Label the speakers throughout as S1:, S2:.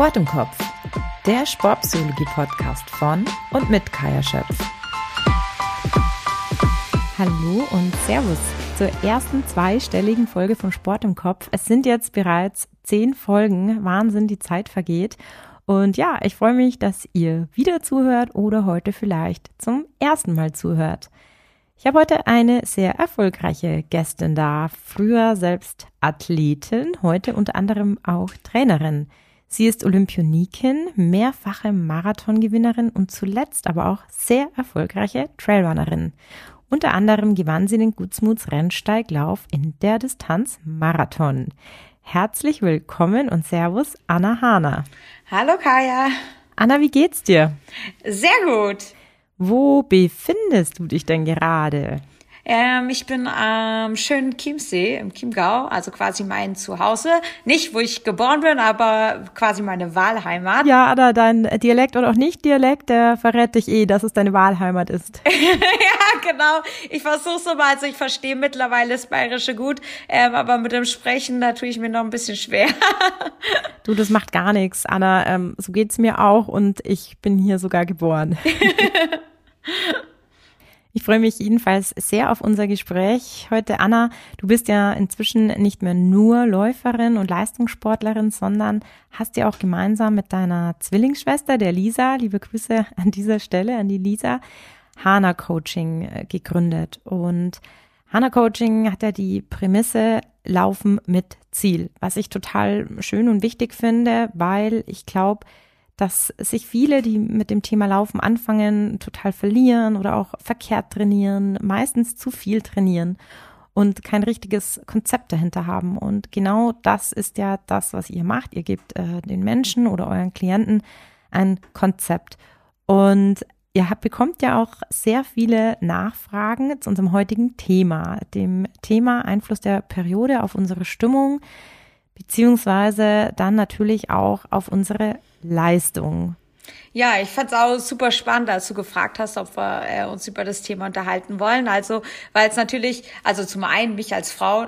S1: Sport im Kopf, der Sportpsychologie-Podcast von und mit Kaya Schöpf. Hallo und Servus zur ersten zweistelligen Folge von Sport im Kopf. Es sind jetzt bereits zehn Folgen. Wahnsinn, die Zeit vergeht. Und ja, ich freue mich, dass ihr wieder zuhört oder heute vielleicht zum ersten Mal zuhört. Ich habe heute eine sehr erfolgreiche Gästin da, früher selbst Athletin, heute unter anderem auch Trainerin. Sie ist Olympionikin, mehrfache Marathongewinnerin und zuletzt aber auch sehr erfolgreiche Trailrunnerin. Unter anderem gewann sie den Gutsmuts Rennsteiglauf in der Distanz Marathon. Herzlich willkommen und Servus, Anna Hahner.
S2: Hallo Kaya.
S1: Anna, wie geht's dir?
S2: Sehr gut.
S1: Wo befindest du dich denn gerade?
S2: Ähm, ich bin am schönen Chiemsee im Chiemgau, also quasi mein Zuhause. Nicht, wo ich geboren bin, aber quasi meine Wahlheimat.
S1: Ja, aber dein Dialekt oder auch nicht Dialekt, der verrät dich eh, dass es deine Wahlheimat ist.
S2: ja, genau. Ich versuche so mal, also ich verstehe mittlerweile das Bayerische gut, ähm, aber mit dem Sprechen da tue ich mir noch ein bisschen schwer.
S1: du, das macht gar nichts, Anna. Ähm, so geht's mir auch und ich bin hier sogar geboren. Ich freue mich jedenfalls sehr auf unser Gespräch heute. Anna, du bist ja inzwischen nicht mehr nur Läuferin und Leistungssportlerin, sondern hast ja auch gemeinsam mit deiner Zwillingsschwester, der Lisa, liebe Grüße an dieser Stelle an die Lisa, Hana Coaching äh, gegründet. Und Hana Coaching hat ja die Prämisse Laufen mit Ziel, was ich total schön und wichtig finde, weil ich glaube, dass sich viele, die mit dem Thema Laufen anfangen, total verlieren oder auch verkehrt trainieren, meistens zu viel trainieren und kein richtiges Konzept dahinter haben. Und genau das ist ja das, was ihr macht. Ihr gebt äh, den Menschen oder euren Klienten ein Konzept. Und ihr habt, bekommt ja auch sehr viele Nachfragen zu unserem heutigen Thema, dem Thema Einfluss der Periode auf unsere Stimmung, beziehungsweise dann natürlich auch auf unsere Leistung.
S2: Ja, ich fand's auch super spannend, als du gefragt hast, ob wir äh, uns über das Thema unterhalten wollen. Also, weil es natürlich, also zum einen mich als Frau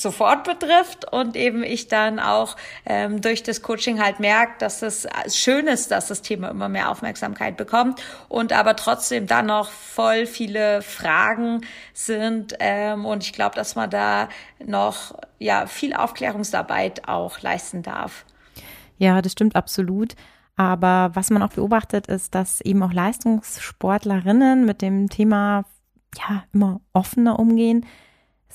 S2: sofort betrifft und eben ich dann auch ähm, durch das Coaching halt merke, dass es schön ist, dass das Thema immer mehr Aufmerksamkeit bekommt und aber trotzdem dann noch voll viele Fragen sind ähm, und ich glaube, dass man da noch ja viel Aufklärungsarbeit auch leisten darf.
S1: Ja, das stimmt absolut. Aber was man auch beobachtet, ist, dass eben auch Leistungssportlerinnen mit dem Thema ja immer offener umgehen.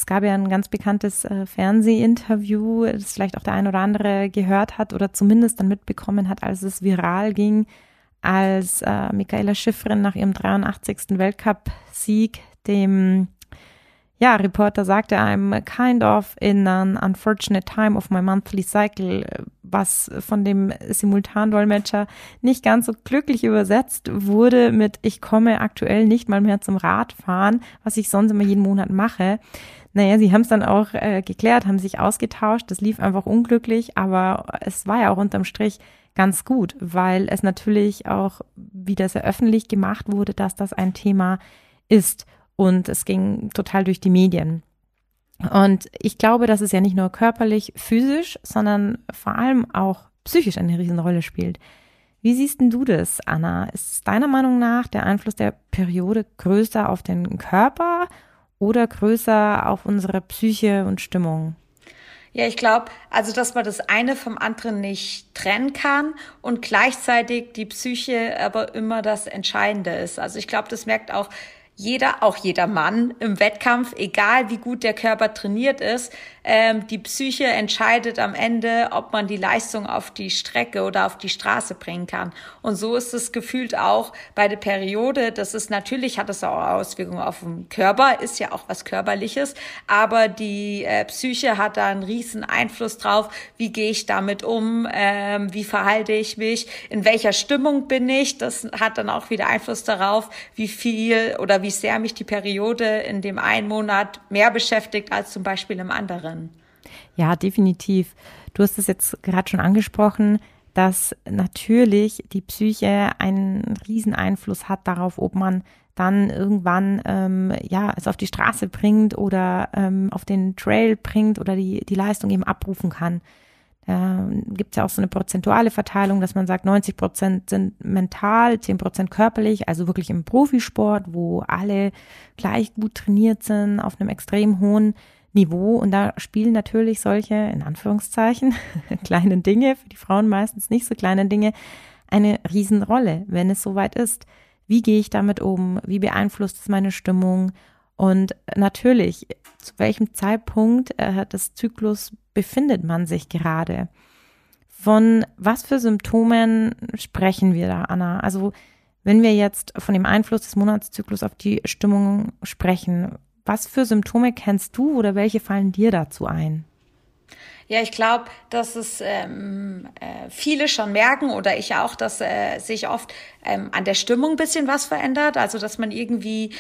S1: Es gab ja ein ganz bekanntes äh, Fernsehinterview, das vielleicht auch der ein oder andere gehört hat oder zumindest dann mitbekommen hat, als es viral ging, als äh, Michaela Schiffrin nach ihrem 83. Weltcup-Sieg dem ja, Reporter sagte I'm kind of in an unfortunate time of my monthly cycle, was von dem Simultandolmetscher nicht ganz so glücklich übersetzt wurde mit ich komme aktuell nicht mal mehr zum Radfahren, was ich sonst immer jeden Monat mache. Naja, sie haben es dann auch äh, geklärt, haben sich ausgetauscht, das lief einfach unglücklich, aber es war ja auch unterm Strich ganz gut, weil es natürlich auch wieder sehr öffentlich gemacht wurde, dass das ein Thema ist und es ging total durch die Medien. Und ich glaube, dass es ja nicht nur körperlich, physisch, sondern vor allem auch psychisch eine Riesenrolle spielt. Wie siehst denn du das, Anna? Ist deiner Meinung nach der Einfluss der Periode größer auf den Körper oder größer auf unsere Psyche und Stimmung?
S2: Ja, ich glaube, also dass man das eine vom anderen nicht trennen kann und gleichzeitig die Psyche aber immer das Entscheidende ist. Also ich glaube, das merkt auch jeder, auch jeder Mann im Wettkampf, egal wie gut der Körper trainiert ist, ähm, die Psyche entscheidet am Ende, ob man die Leistung auf die Strecke oder auf die Straße bringen kann. Und so ist es gefühlt auch bei der Periode. Das ist natürlich, hat es auch Auswirkungen auf den Körper, ist ja auch was Körperliches, aber die äh, Psyche hat da einen riesen Einfluss drauf. Wie gehe ich damit um? Ähm, wie verhalte ich mich? In welcher Stimmung bin ich? Das hat dann auch wieder Einfluss darauf, wie viel oder wie sehr mich die Periode in dem einen Monat mehr beschäftigt als zum Beispiel im anderen anderen.
S1: Ja, definitiv. Du hast es jetzt gerade schon angesprochen, dass natürlich die Psyche einen riesen Einfluss hat darauf, ob man dann irgendwann ähm, ja es auf die Straße bringt oder ähm, auf den Trail bringt oder die die Leistung eben abrufen kann. Da gibt es ja auch so eine prozentuale Verteilung, dass man sagt, 90 Prozent sind mental, 10 Prozent körperlich, also wirklich im Profisport, wo alle gleich gut trainiert sind, auf einem extrem hohen Niveau. Und da spielen natürlich solche, in Anführungszeichen, kleinen Dinge, für die Frauen meistens nicht so kleine Dinge, eine Riesenrolle, wenn es soweit ist. Wie gehe ich damit um? Wie beeinflusst es meine Stimmung? Und natürlich, zu welchem Zeitpunkt äh, des Zyklus befindet man sich gerade? Von was für Symptomen sprechen wir da, Anna? Also, wenn wir jetzt von dem Einfluss des Monatszyklus auf die Stimmung sprechen, was für Symptome kennst du oder welche fallen dir dazu ein?
S2: Ja, ich glaube, dass es ähm, äh, viele schon merken oder ich auch, dass äh, sich oft ähm, an der Stimmung ein bisschen was verändert. Also, dass man irgendwie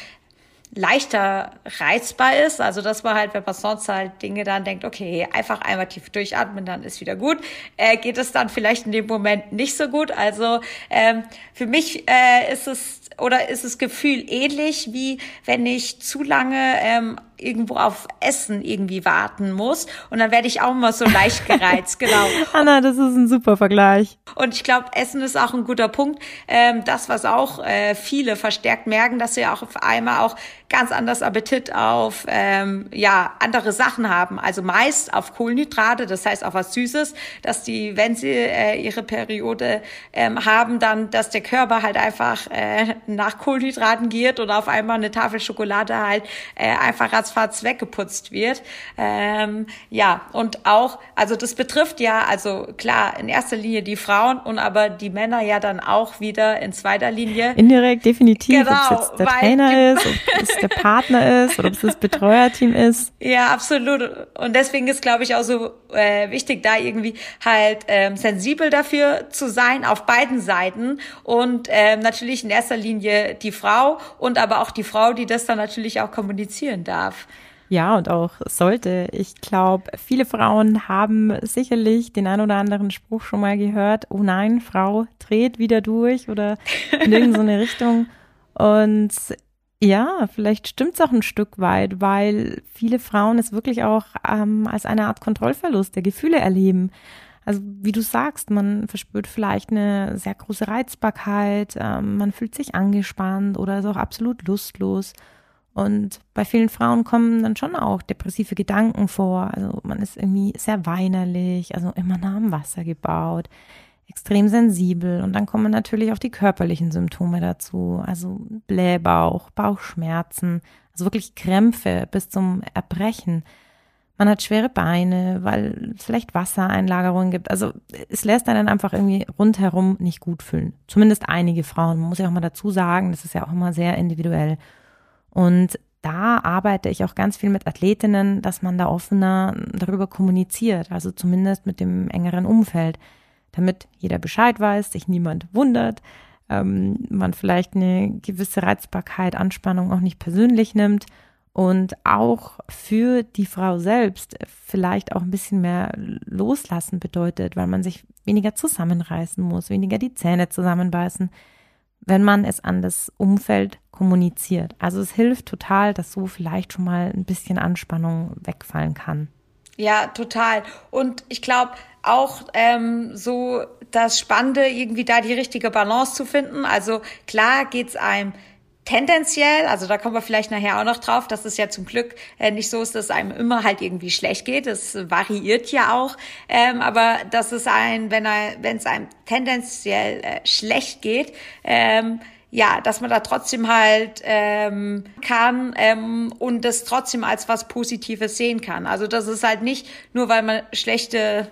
S2: leichter reizbar ist. Also dass man halt, wenn man sonst halt Dinge dann denkt, okay, einfach einmal tief durchatmen, dann ist wieder gut, äh, geht es dann vielleicht in dem Moment nicht so gut. Also ähm, für mich äh, ist es oder ist das Gefühl ähnlich wie wenn ich zu lange ähm, irgendwo auf Essen irgendwie warten muss. Und dann werde ich auch immer so leicht gereizt, genau.
S1: Anna, das ist ein super Vergleich.
S2: Und ich glaube, Essen ist auch ein guter Punkt. Ähm, das, was auch äh, viele verstärkt merken, dass sie auch auf einmal auch ganz anders Appetit auf ähm, ja andere Sachen haben. Also meist auf Kohlenhydrate, das heißt auf was Süßes, dass die, wenn sie äh, ihre Periode ähm, haben, dann, dass der Körper halt einfach äh, nach Kohlenhydraten geht oder auf einmal eine Tafel Schokolade halt äh, einfach als ratzfatz weggeputzt wird. Ähm, ja, und auch, also das betrifft ja, also klar, in erster Linie die Frauen und aber die Männer ja dann auch wieder in zweiter Linie.
S1: Indirekt, definitiv, genau, ob es jetzt der Trainer ist, ob es der Partner ist oder ob es das Betreuerteam ist.
S2: Ja, absolut. Und deswegen ist, glaube ich, auch so äh, wichtig, da irgendwie halt ähm, sensibel dafür zu sein, auf beiden Seiten. Und ähm, natürlich in erster Linie die Frau und aber auch die Frau, die das dann natürlich auch kommunizieren darf.
S1: Ja, und auch sollte. Ich glaube, viele Frauen haben sicherlich den ein oder anderen Spruch schon mal gehört. Oh nein, Frau dreht wieder durch oder in irgendeine Richtung. Und ja, vielleicht stimmt's auch ein Stück weit, weil viele Frauen es wirklich auch ähm, als eine Art Kontrollverlust der Gefühle erleben. Also wie du sagst, man verspürt vielleicht eine sehr große Reizbarkeit, ähm, man fühlt sich angespannt oder ist auch absolut lustlos. Und bei vielen Frauen kommen dann schon auch depressive Gedanken vor. Also man ist irgendwie sehr weinerlich, also immer nah am Wasser gebaut, extrem sensibel. Und dann kommen natürlich auch die körperlichen Symptome dazu. Also Blähbauch, Bauchschmerzen, also wirklich Krämpfe bis zum Erbrechen. Man hat schwere Beine, weil es vielleicht Wassereinlagerungen gibt. Also es lässt einen einfach irgendwie rundherum nicht gut fühlen. Zumindest einige Frauen. Man muss ja auch mal dazu sagen, das ist ja auch immer sehr individuell. Und da arbeite ich auch ganz viel mit Athletinnen, dass man da offener darüber kommuniziert, also zumindest mit dem engeren Umfeld, damit jeder Bescheid weiß, sich niemand wundert, ähm, man vielleicht eine gewisse Reizbarkeit, Anspannung auch nicht persönlich nimmt und auch für die Frau selbst vielleicht auch ein bisschen mehr loslassen bedeutet, weil man sich weniger zusammenreißen muss, weniger die Zähne zusammenbeißen, wenn man es an das Umfeld kommuniziert. Also es hilft total, dass so vielleicht schon mal ein bisschen Anspannung wegfallen kann.
S2: Ja, total. Und ich glaube auch ähm, so das Spannende, irgendwie da die richtige Balance zu finden. Also klar geht's einem tendenziell, also da kommen wir vielleicht nachher auch noch drauf, dass es ja zum Glück äh, nicht so ist, dass es einem immer halt irgendwie schlecht geht. Das variiert ja auch. Ähm, aber dass es ein, wenn er, wenn es einem tendenziell äh, schlecht geht, ähm, ja, dass man da trotzdem halt ähm, kann ähm, und das trotzdem als was Positives sehen kann. Also das ist halt nicht nur, weil man schlechte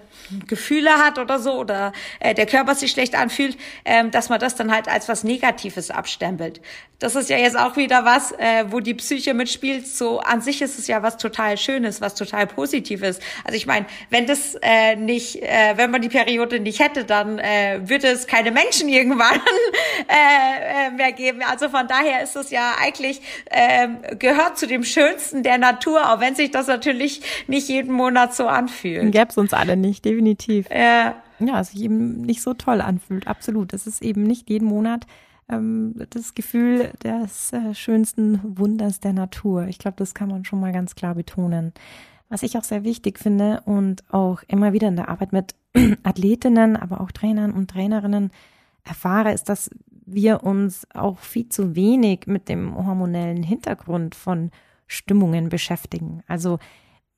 S2: Gefühle hat oder so oder äh, der Körper sich schlecht anfühlt, ähm, dass man das dann halt als was Negatives abstempelt. Das ist ja jetzt auch wieder was, äh, wo die Psyche mitspielt. So an sich ist es ja was total Schönes, was total Positives. Also ich meine, wenn das äh, nicht, äh, wenn man die Periode nicht hätte, dann äh, würde es keine Menschen irgendwann äh, äh, mehr geben. Also von daher ist es ja eigentlich äh, gehört zu dem Schönsten der Natur, auch wenn sich das natürlich nicht jeden Monat so anfühlt.
S1: Gäbe es uns alle nicht, definitiv. Ja. Ja, es sich eben nicht so toll anfühlt, absolut. Es ist eben nicht jeden Monat ähm, das Gefühl des äh, schönsten Wunders der Natur. Ich glaube, das kann man schon mal ganz klar betonen. Was ich auch sehr wichtig finde und auch immer wieder in der Arbeit mit Athletinnen, aber auch Trainern und Trainerinnen erfahre, ist, dass wir uns auch viel zu wenig mit dem hormonellen Hintergrund von Stimmungen beschäftigen. Also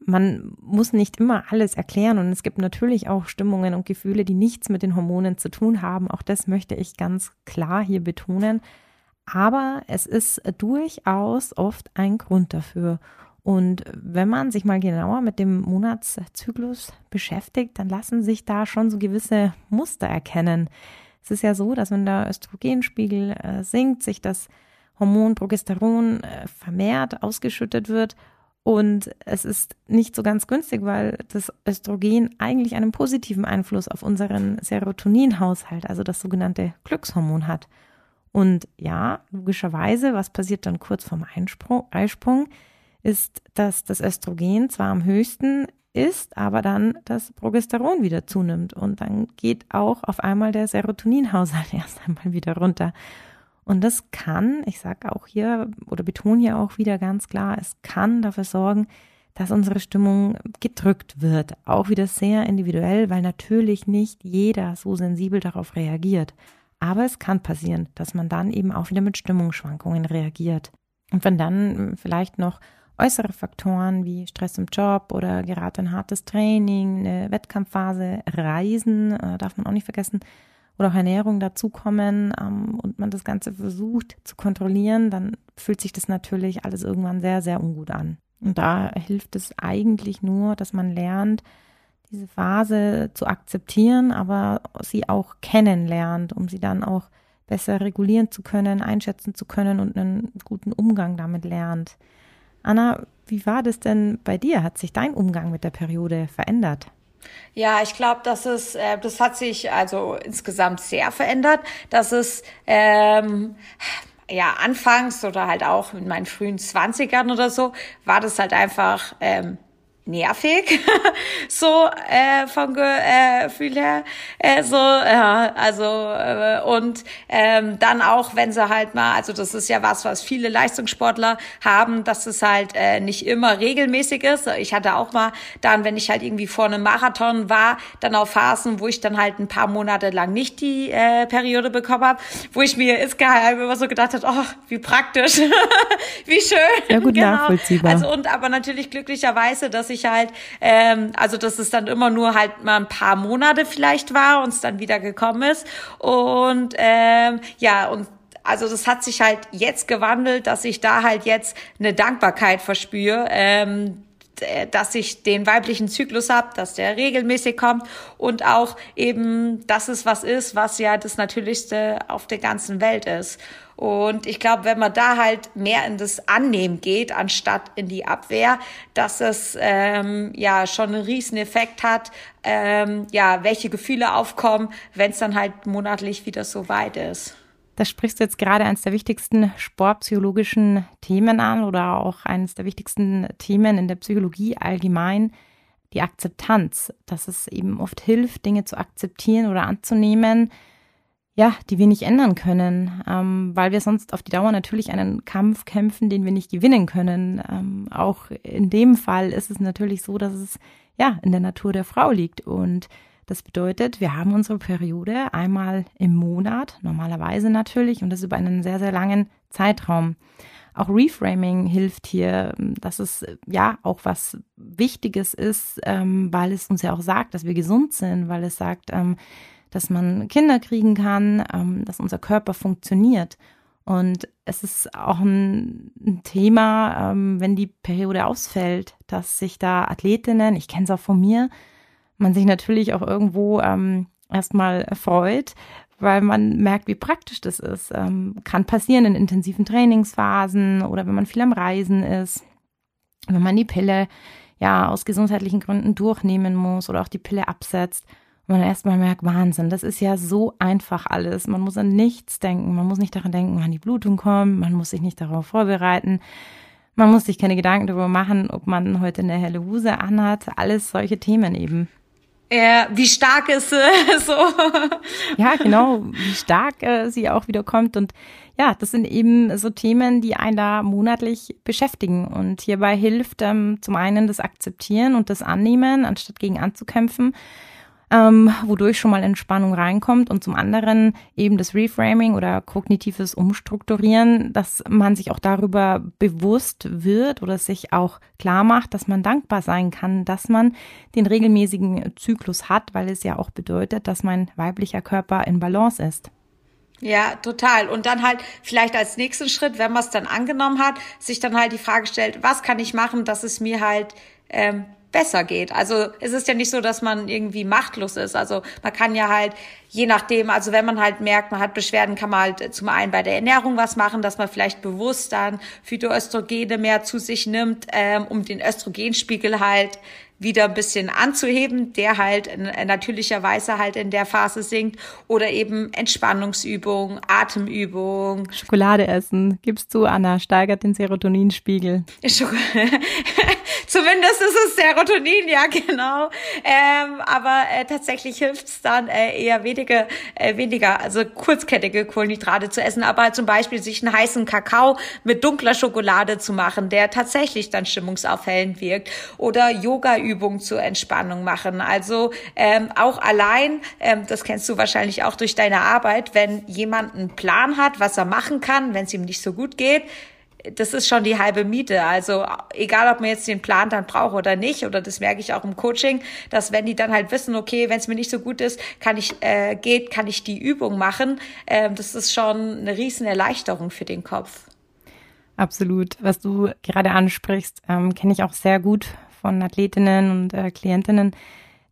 S1: man muss nicht immer alles erklären und es gibt natürlich auch Stimmungen und Gefühle, die nichts mit den Hormonen zu tun haben. Auch das möchte ich ganz klar hier betonen. Aber es ist durchaus oft ein Grund dafür. Und wenn man sich mal genauer mit dem Monatszyklus beschäftigt, dann lassen sich da schon so gewisse Muster erkennen. Es ist ja so, dass wenn der Östrogenspiegel äh, sinkt, sich das Hormon Progesteron äh, vermehrt ausgeschüttet wird und es ist nicht so ganz günstig, weil das Östrogen eigentlich einen positiven Einfluss auf unseren Serotoninhaushalt, also das sogenannte Glückshormon hat. Und ja, logischerweise, was passiert dann kurz vorm Einsprung, Eisprung, ist, dass das Östrogen zwar am höchsten ist, aber dann das Progesteron wieder zunimmt und dann geht auch auf einmal der Serotoninhaushalt erst einmal wieder runter. Und das kann, ich sage auch hier oder betone hier auch wieder ganz klar, es kann dafür sorgen, dass unsere Stimmung gedrückt wird. Auch wieder sehr individuell, weil natürlich nicht jeder so sensibel darauf reagiert. Aber es kann passieren, dass man dann eben auch wieder mit Stimmungsschwankungen reagiert. Und wenn dann vielleicht noch äußere Faktoren wie Stress im Job oder gerade ein hartes Training, eine Wettkampfphase, Reisen, äh, darf man auch nicht vergessen, oder auch Ernährung dazukommen ähm, und man das Ganze versucht zu kontrollieren, dann fühlt sich das natürlich alles irgendwann sehr, sehr ungut an. Und da hilft es eigentlich nur, dass man lernt, diese Phase zu akzeptieren, aber sie auch kennenlernt, um sie dann auch besser regulieren zu können, einschätzen zu können und einen guten Umgang damit lernt. Anna, wie war das denn bei dir? Hat sich dein Umgang mit der Periode verändert?
S2: Ja, ich glaube, dass es, äh, das hat sich also insgesamt sehr verändert. Dass es ähm, ja anfangs oder halt auch in meinen frühen Zwanzigern oder so war das halt einfach ähm, nervig, so äh, vom Gefühl her, äh, so ja, also äh, und ähm, dann auch, wenn sie halt mal, also das ist ja was, was viele Leistungssportler haben, dass es halt äh, nicht immer regelmäßig ist. Ich hatte auch mal dann, wenn ich halt irgendwie vor einem Marathon war, dann auf Phasen, wo ich dann halt ein paar Monate lang nicht die äh, Periode bekommen habe, wo ich mir insgeheim immer so gedacht habe, oh, wie praktisch, wie schön.
S1: Ja gut genau. nachvollziehbar.
S2: Also und aber natürlich glücklicherweise, dass ich halt, ähm, also dass es dann immer nur halt mal ein paar Monate vielleicht war und es dann wieder gekommen ist. Und ähm, ja, und also das hat sich halt jetzt gewandelt, dass ich da halt jetzt eine Dankbarkeit verspüre. Ähm, dass ich den weiblichen Zyklus habe, dass der regelmäßig kommt und auch eben, dass es was ist, was ja das Natürlichste auf der ganzen Welt ist. Und ich glaube, wenn man da halt mehr in das Annehmen geht, anstatt in die Abwehr, dass es ähm, ja schon einen riesen Effekt hat, ähm, ja, welche Gefühle aufkommen, wenn es dann halt monatlich wieder so weit ist.
S1: Da sprichst du jetzt gerade eines der wichtigsten sportpsychologischen Themen an oder auch eines der wichtigsten Themen in der Psychologie allgemein, die Akzeptanz, dass es eben oft hilft, Dinge zu akzeptieren oder anzunehmen, ja, die wir nicht ändern können, ähm, weil wir sonst auf die Dauer natürlich einen Kampf kämpfen, den wir nicht gewinnen können. Ähm, auch in dem Fall ist es natürlich so, dass es ja in der Natur der Frau liegt und das bedeutet, wir haben unsere Periode einmal im Monat, normalerweise natürlich, und das über einen sehr, sehr langen Zeitraum. Auch Reframing hilft hier, dass es ja auch was Wichtiges ist, ähm, weil es uns ja auch sagt, dass wir gesund sind, weil es sagt, ähm, dass man Kinder kriegen kann, ähm, dass unser Körper funktioniert. Und es ist auch ein, ein Thema, ähm, wenn die Periode ausfällt, dass sich da Athletinnen, ich kenne es auch von mir, man sich natürlich auch irgendwo ähm, erstmal freut, weil man merkt, wie praktisch das ist. Ähm, kann passieren in intensiven Trainingsphasen oder wenn man viel am Reisen ist, wenn man die Pille ja aus gesundheitlichen Gründen durchnehmen muss oder auch die Pille absetzt man erstmal merkt, Wahnsinn, das ist ja so einfach alles. Man muss an nichts denken. Man muss nicht daran denken, wann die Blutung kommt. Man muss sich nicht darauf vorbereiten. Man muss sich keine Gedanken darüber machen, ob man heute eine helle Hose anhat. Alles solche Themen eben.
S2: Ja, wie stark ist sie so.
S1: Ja, genau, wie stark äh, sie auch wieder kommt. Und ja, das sind eben so Themen, die einen da monatlich beschäftigen. Und hierbei hilft ähm, zum einen das Akzeptieren und das Annehmen, anstatt gegen anzukämpfen ähm, wodurch schon mal Entspannung reinkommt und zum anderen eben das Reframing oder kognitives Umstrukturieren, dass man sich auch darüber bewusst wird oder sich auch klar macht, dass man dankbar sein kann, dass man den regelmäßigen Zyklus hat, weil es ja auch bedeutet, dass mein weiblicher Körper in Balance ist.
S2: Ja, total. Und dann halt vielleicht als nächsten Schritt, wenn man es dann angenommen hat, sich dann halt die Frage stellt, was kann ich machen, dass es mir halt ähm, besser geht. Also es ist ja nicht so, dass man irgendwie machtlos ist. Also man kann ja halt, je nachdem, also wenn man halt merkt, man hat Beschwerden, kann man halt zum einen bei der Ernährung was machen, dass man vielleicht bewusst dann Phytoöstrogene mehr zu sich nimmt, ähm, um den Östrogenspiegel halt wieder ein bisschen anzuheben, der halt natürlicherweise halt in der Phase sinkt oder eben Entspannungsübung, Atemübung.
S1: Schokolade essen, gibst du, Anna, steigert den Serotoninspiegel.
S2: Zumindest ist es Serotonin, ja genau. Ähm, aber äh, tatsächlich hilft es dann äh, eher weniger, äh, weniger, also kurzkettige Kohlenhydrate zu essen, aber halt zum Beispiel sich einen heißen Kakao mit dunkler Schokolade zu machen, der tatsächlich dann stimmungsaufhellend wirkt oder Yoga Übungen zur Entspannung machen. Also ähm, auch allein, ähm, das kennst du wahrscheinlich auch durch deine Arbeit, wenn jemand einen Plan hat, was er machen kann, wenn es ihm nicht so gut geht, das ist schon die halbe Miete. Also egal, ob man jetzt den Plan dann braucht oder nicht, oder das merke ich auch im Coaching, dass wenn die dann halt wissen, okay, wenn es mir nicht so gut ist, kann ich äh, geht, kann ich die Übung machen. Ähm, das ist schon eine riesen Erleichterung für den Kopf.
S1: Absolut. Was du gerade ansprichst, ähm, kenne ich auch sehr gut von Athletinnen und äh, Klientinnen,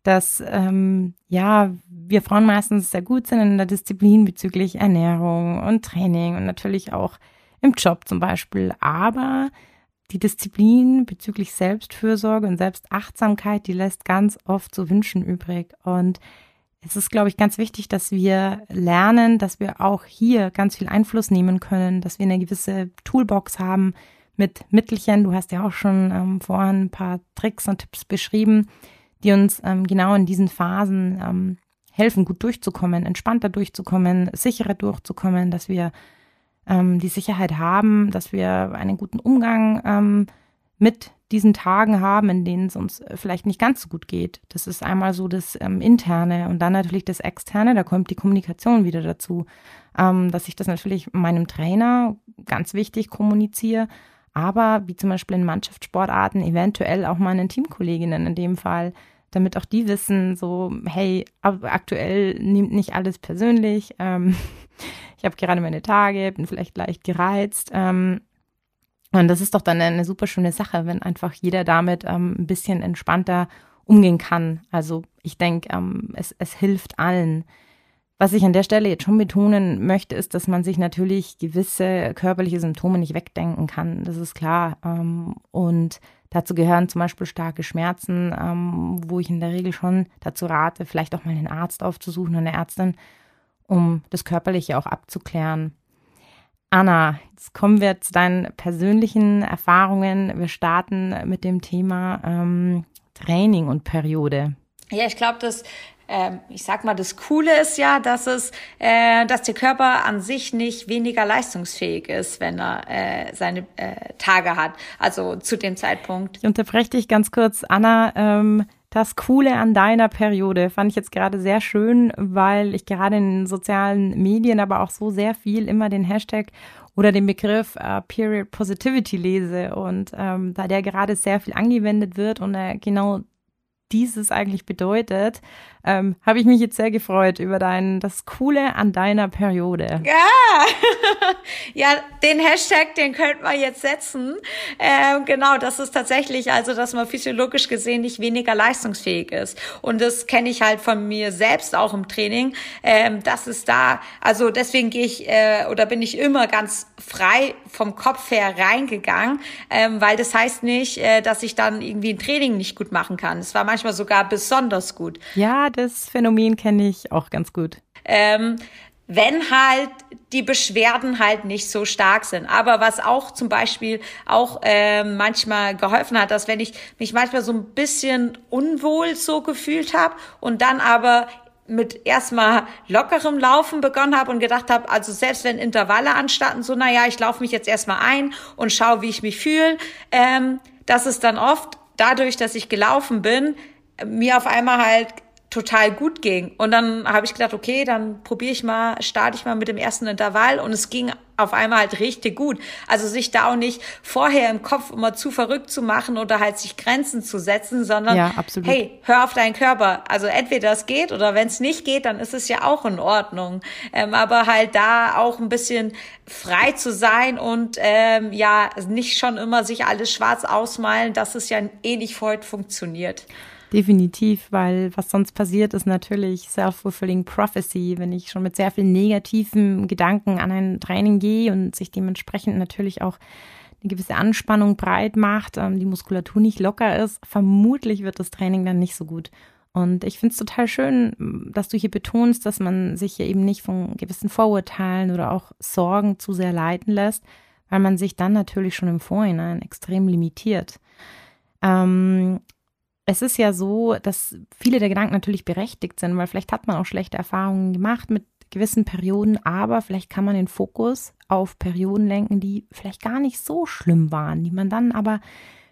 S1: dass ähm, ja wir Frauen meistens sehr gut sind in der Disziplin bezüglich Ernährung und Training und natürlich auch im Job zum Beispiel. Aber die Disziplin bezüglich Selbstfürsorge und Selbstachtsamkeit, die lässt ganz oft zu wünschen übrig. Und es ist, glaube ich, ganz wichtig, dass wir lernen, dass wir auch hier ganz viel Einfluss nehmen können, dass wir eine gewisse Toolbox haben, mit Mittelchen. Du hast ja auch schon ähm, vorhin ein paar Tricks und Tipps beschrieben, die uns ähm, genau in diesen Phasen ähm, helfen, gut durchzukommen, entspannter durchzukommen, sicherer durchzukommen, dass wir ähm, die Sicherheit haben, dass wir einen guten Umgang ähm, mit diesen Tagen haben, in denen es uns vielleicht nicht ganz so gut geht. Das ist einmal so das ähm, Interne und dann natürlich das Externe, da kommt die Kommunikation wieder dazu, ähm, dass ich das natürlich meinem Trainer ganz wichtig kommuniziere, aber wie zum Beispiel in Mannschaftssportarten eventuell auch meinen Teamkolleginnen in dem Fall, damit auch die wissen, so, hey, aktuell nimmt nicht alles persönlich. Ähm, ich habe gerade meine Tage, bin vielleicht leicht gereizt. Ähm, und das ist doch dann eine super schöne Sache, wenn einfach jeder damit ähm, ein bisschen entspannter umgehen kann. Also ich denke, ähm, es, es hilft allen. Was ich an der Stelle jetzt schon betonen möchte, ist, dass man sich natürlich gewisse körperliche Symptome nicht wegdenken kann. Das ist klar. Ähm, und dazu gehören zum Beispiel starke Schmerzen, ähm, wo ich in der Regel schon dazu rate, vielleicht auch mal einen Arzt aufzusuchen, eine Ärztin, um das Körperliche auch abzuklären. Anna, jetzt kommen wir zu deinen persönlichen Erfahrungen. Wir starten mit dem Thema ähm, Training und Periode.
S2: Ja, ich glaube, dass ähm, ich sag mal, das Coole ist ja, dass es, äh, dass der Körper an sich nicht weniger leistungsfähig ist, wenn er äh, seine äh, Tage hat. Also zu dem Zeitpunkt.
S1: Ich unterbreche dich ganz kurz, Anna. Ähm, das Coole an deiner Periode fand ich jetzt gerade sehr schön, weil ich gerade in sozialen Medien, aber auch so sehr viel immer den Hashtag oder den Begriff äh, Period Positivity lese und ähm, da der gerade sehr viel angewendet wird und er genau dieses eigentlich bedeutet, ähm, habe ich mich jetzt sehr gefreut über dein, das Coole an deiner Periode.
S2: Ja, ja, den Hashtag, den könnte man jetzt setzen. Ähm, genau, das ist tatsächlich, also, dass man physiologisch gesehen nicht weniger leistungsfähig ist. Und das kenne ich halt von mir selbst auch im Training. Ähm, das ist da, also deswegen gehe ich äh, oder bin ich immer ganz frei vom Kopf her reingegangen, ähm, weil das heißt nicht, äh, dass ich dann irgendwie ein Training nicht gut machen kann. Es war manchmal sogar besonders gut.
S1: Ja, das Phänomen kenne ich auch ganz gut.
S2: Ähm, wenn halt die Beschwerden halt nicht so stark sind. Aber was auch zum Beispiel auch äh, manchmal geholfen hat, dass wenn ich mich manchmal so ein bisschen unwohl so gefühlt habe und dann aber mit erstmal lockerem Laufen begonnen habe und gedacht habe, also selbst wenn Intervalle anstatten, so naja, ich laufe mich jetzt erstmal ein und schaue, wie ich mich fühle, ähm, dass es dann oft dadurch, dass ich gelaufen bin, mir auf einmal halt total gut ging. Und dann habe ich gedacht, okay, dann probiere ich mal, starte ich mal mit dem ersten Intervall und es ging auf einmal halt richtig gut. Also sich da auch nicht vorher im Kopf immer zu verrückt zu machen oder halt sich Grenzen zu setzen, sondern ja, hey, hör auf deinen Körper. Also entweder es geht oder wenn es nicht geht, dann ist es ja auch in Ordnung. Ähm, aber halt da auch ein bisschen frei zu sein und ähm, ja, nicht schon immer sich alles schwarz ausmalen, dass es ja eh nicht heute funktioniert.
S1: Definitiv, weil was sonst passiert, ist natürlich self-fulfilling prophecy, wenn ich schon mit sehr vielen negativen Gedanken an ein Training gehe und sich dementsprechend natürlich auch eine gewisse Anspannung breit macht, ähm, die Muskulatur nicht locker ist, vermutlich wird das Training dann nicht so gut. Und ich finde es total schön, dass du hier betonst, dass man sich hier eben nicht von gewissen Vorurteilen oder auch Sorgen zu sehr leiten lässt, weil man sich dann natürlich schon im Vorhinein extrem limitiert. Ähm, es ist ja so, dass viele der Gedanken natürlich berechtigt sind, weil vielleicht hat man auch schlechte Erfahrungen gemacht mit gewissen Perioden, aber vielleicht kann man den Fokus auf Perioden lenken, die vielleicht gar nicht so schlimm waren, die man dann aber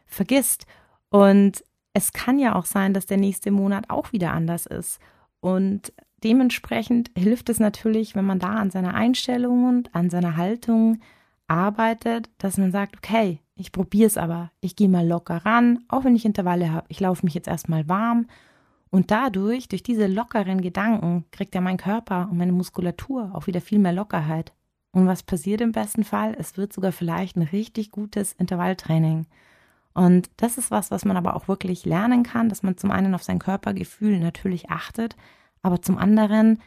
S1: vergisst. Und es kann ja auch sein, dass der nächste Monat auch wieder anders ist. Und dementsprechend hilft es natürlich, wenn man da an seiner Einstellung und an seiner Haltung arbeitet, dass man sagt, okay, ich probiere es aber. Ich gehe mal locker ran, auch wenn ich Intervalle habe. Ich laufe mich jetzt erstmal warm. Und dadurch, durch diese lockeren Gedanken, kriegt ja mein Körper und meine Muskulatur auch wieder viel mehr Lockerheit. Und was passiert im besten Fall? Es wird sogar vielleicht ein richtig gutes Intervalltraining. Und das ist was, was man aber auch wirklich lernen kann, dass man zum einen auf sein Körpergefühl natürlich achtet, aber zum anderen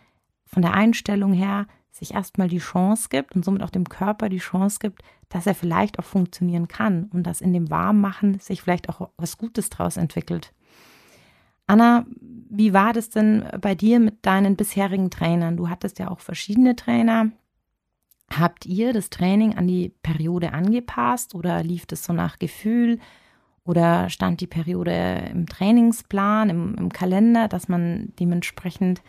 S1: von der Einstellung her sich erstmal die Chance gibt und somit auch dem Körper die Chance gibt, dass er vielleicht auch funktionieren kann und dass in dem Warmmachen sich vielleicht auch was Gutes draus entwickelt. Anna, wie war das denn bei dir mit deinen bisherigen Trainern? Du hattest ja auch verschiedene Trainer. Habt ihr das Training an die Periode angepasst oder lief das so nach Gefühl? Oder stand die Periode im Trainingsplan, im, im Kalender, dass man dementsprechend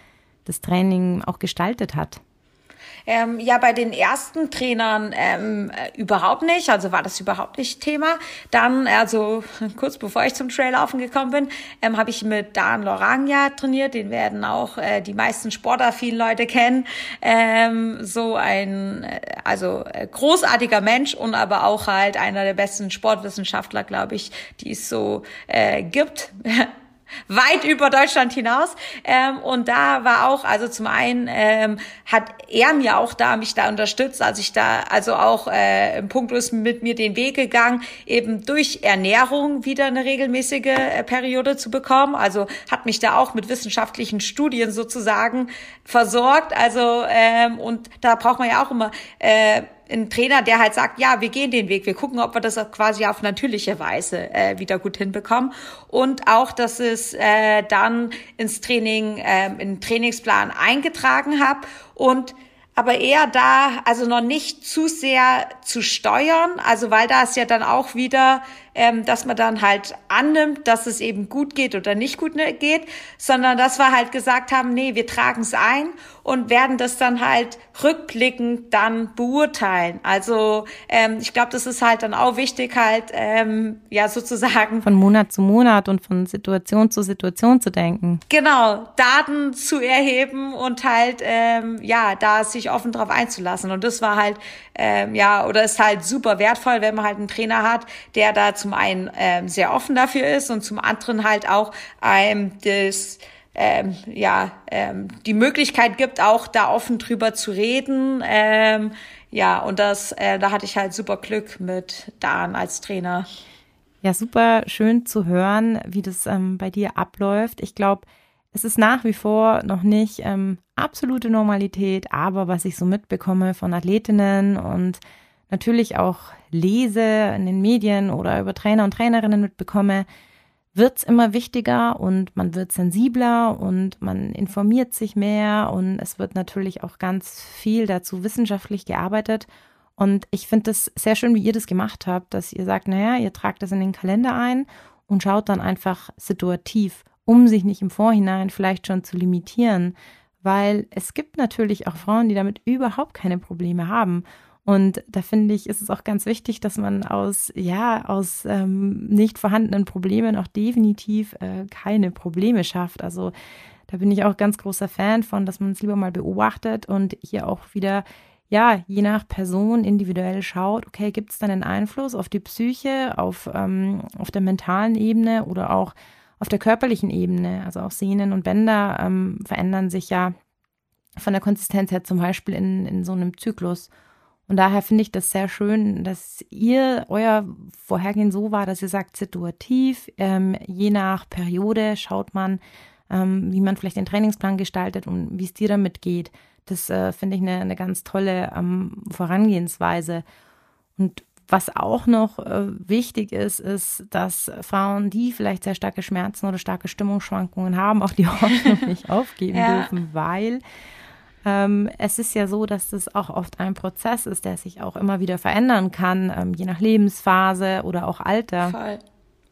S1: das Training auch gestaltet hat?
S2: Ähm, ja, bei den ersten Trainern ähm, äh, überhaupt nicht, also war das überhaupt nicht Thema. Dann, also kurz bevor ich zum Traillaufen gekommen bin, ähm, habe ich mit Dan Lorangja trainiert. Den werden auch äh, die meisten sportaffinen Leute kennen. Ähm, so ein, äh, also äh, großartiger Mensch und aber auch halt einer der besten Sportwissenschaftler, glaube ich, die es so äh, gibt. weit über Deutschland hinaus. Ähm, und da war auch, also zum einen ähm, hat er mir auch da mich da unterstützt, als ich da also auch äh, im Punkt ist mit mir den Weg gegangen, eben durch Ernährung wieder eine regelmäßige äh, Periode zu bekommen. Also hat mich da auch mit wissenschaftlichen Studien sozusagen versorgt. Also ähm, und da braucht man ja auch immer äh, ein Trainer, der halt sagt, ja, wir gehen den Weg, wir gucken, ob wir das quasi auf natürliche Weise äh, wieder gut hinbekommen. Und auch, dass es äh, dann ins Training, äh, in den Trainingsplan eingetragen habe und aber eher da, also noch nicht zu sehr zu steuern, also weil da ist ja dann auch wieder ähm, dass man dann halt annimmt, dass es eben gut geht oder nicht gut ne, geht, sondern dass wir halt gesagt haben, nee, wir tragen es ein und werden das dann halt rückblickend dann beurteilen. Also ähm, ich glaube, das ist halt dann auch wichtig, halt ähm, ja sozusagen
S1: von Monat zu Monat und von Situation zu Situation zu denken.
S2: Genau, Daten zu erheben und halt ähm, ja da sich offen drauf einzulassen. Und das war halt ähm, ja oder ist halt super wertvoll, wenn man halt einen Trainer hat, der da zum einen ähm, sehr offen dafür ist und zum anderen halt auch ähm, das ähm, ja ähm, die Möglichkeit gibt, auch da offen drüber zu reden. Ähm, ja, und das, äh, da hatte ich halt super Glück mit Dan als Trainer.
S1: Ja, super schön zu hören, wie das ähm, bei dir abläuft. Ich glaube, es ist nach wie vor noch nicht ähm, absolute Normalität, aber was ich so mitbekomme von Athletinnen und natürlich auch lese in den Medien oder über Trainer und Trainerinnen mitbekomme, wird's immer wichtiger und man wird sensibler und man informiert sich mehr und es wird natürlich auch ganz viel dazu wissenschaftlich gearbeitet. Und ich finde es sehr schön, wie ihr das gemacht habt, dass ihr sagt, naja, ihr tragt das in den Kalender ein und schaut dann einfach situativ, um sich nicht im Vorhinein vielleicht schon zu limitieren, weil es gibt natürlich auch Frauen, die damit überhaupt keine Probleme haben. Und da finde ich, ist es auch ganz wichtig, dass man aus, ja, aus ähm, nicht vorhandenen Problemen auch definitiv äh, keine Probleme schafft. Also Da bin ich auch ganz großer Fan von, dass man es lieber mal beobachtet und hier auch wieder ja, je nach Person individuell schaut, okay, gibt es dann einen Einfluss auf die Psyche, auf, ähm, auf der mentalen Ebene oder auch auf der körperlichen Ebene. Also auch Sehnen und Bänder ähm, verändern sich ja von der Konsistenz her zum Beispiel in, in so einem Zyklus. Und daher finde ich das sehr schön, dass ihr euer Vorhergehen so war, dass ihr sagt, situativ, ähm, je nach Periode schaut man, ähm, wie man vielleicht den Trainingsplan gestaltet und wie es dir damit geht. Das äh, finde ich eine, eine ganz tolle ähm, Vorangehensweise. Und was auch noch äh, wichtig ist, ist, dass Frauen, die vielleicht sehr starke Schmerzen oder starke Stimmungsschwankungen haben, auch die Hoffnung nicht aufgeben ja. dürfen, weil ähm, es ist ja so, dass das auch oft ein Prozess ist, der sich auch immer wieder verändern kann, ähm, je nach Lebensphase oder auch Alter.
S2: Voll,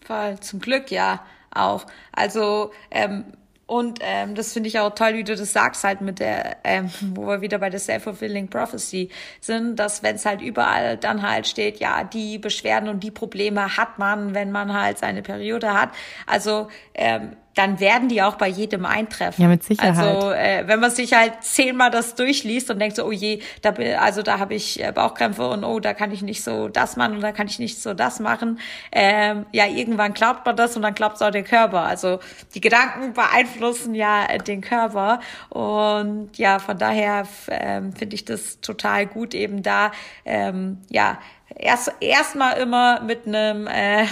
S2: voll. Zum Glück ja auch. Also ähm, und ähm, das finde ich auch toll, wie du das sagst, halt mit der, ähm, wo wir wieder bei der Self-Fulfilling Prophecy sind, dass wenn es halt überall dann halt steht, ja, die Beschwerden und die Probleme hat man, wenn man halt seine Periode hat. Also ähm, dann werden die auch bei jedem eintreffen.
S1: Ja, mit Sicherheit.
S2: Also äh, wenn man sich halt zehnmal das durchliest und denkt so, oh je, da bin, also da habe ich äh, Bauchkrämpfe und oh, da kann ich nicht so das machen und da kann ich nicht so das machen. Ähm, ja, irgendwann glaubt man das und dann glaubt es auch den Körper. Also die Gedanken beeinflussen ja äh, den Körper und ja, von daher ähm, finde ich das total gut eben da, ähm, ja, erst erstmal immer mit einem äh,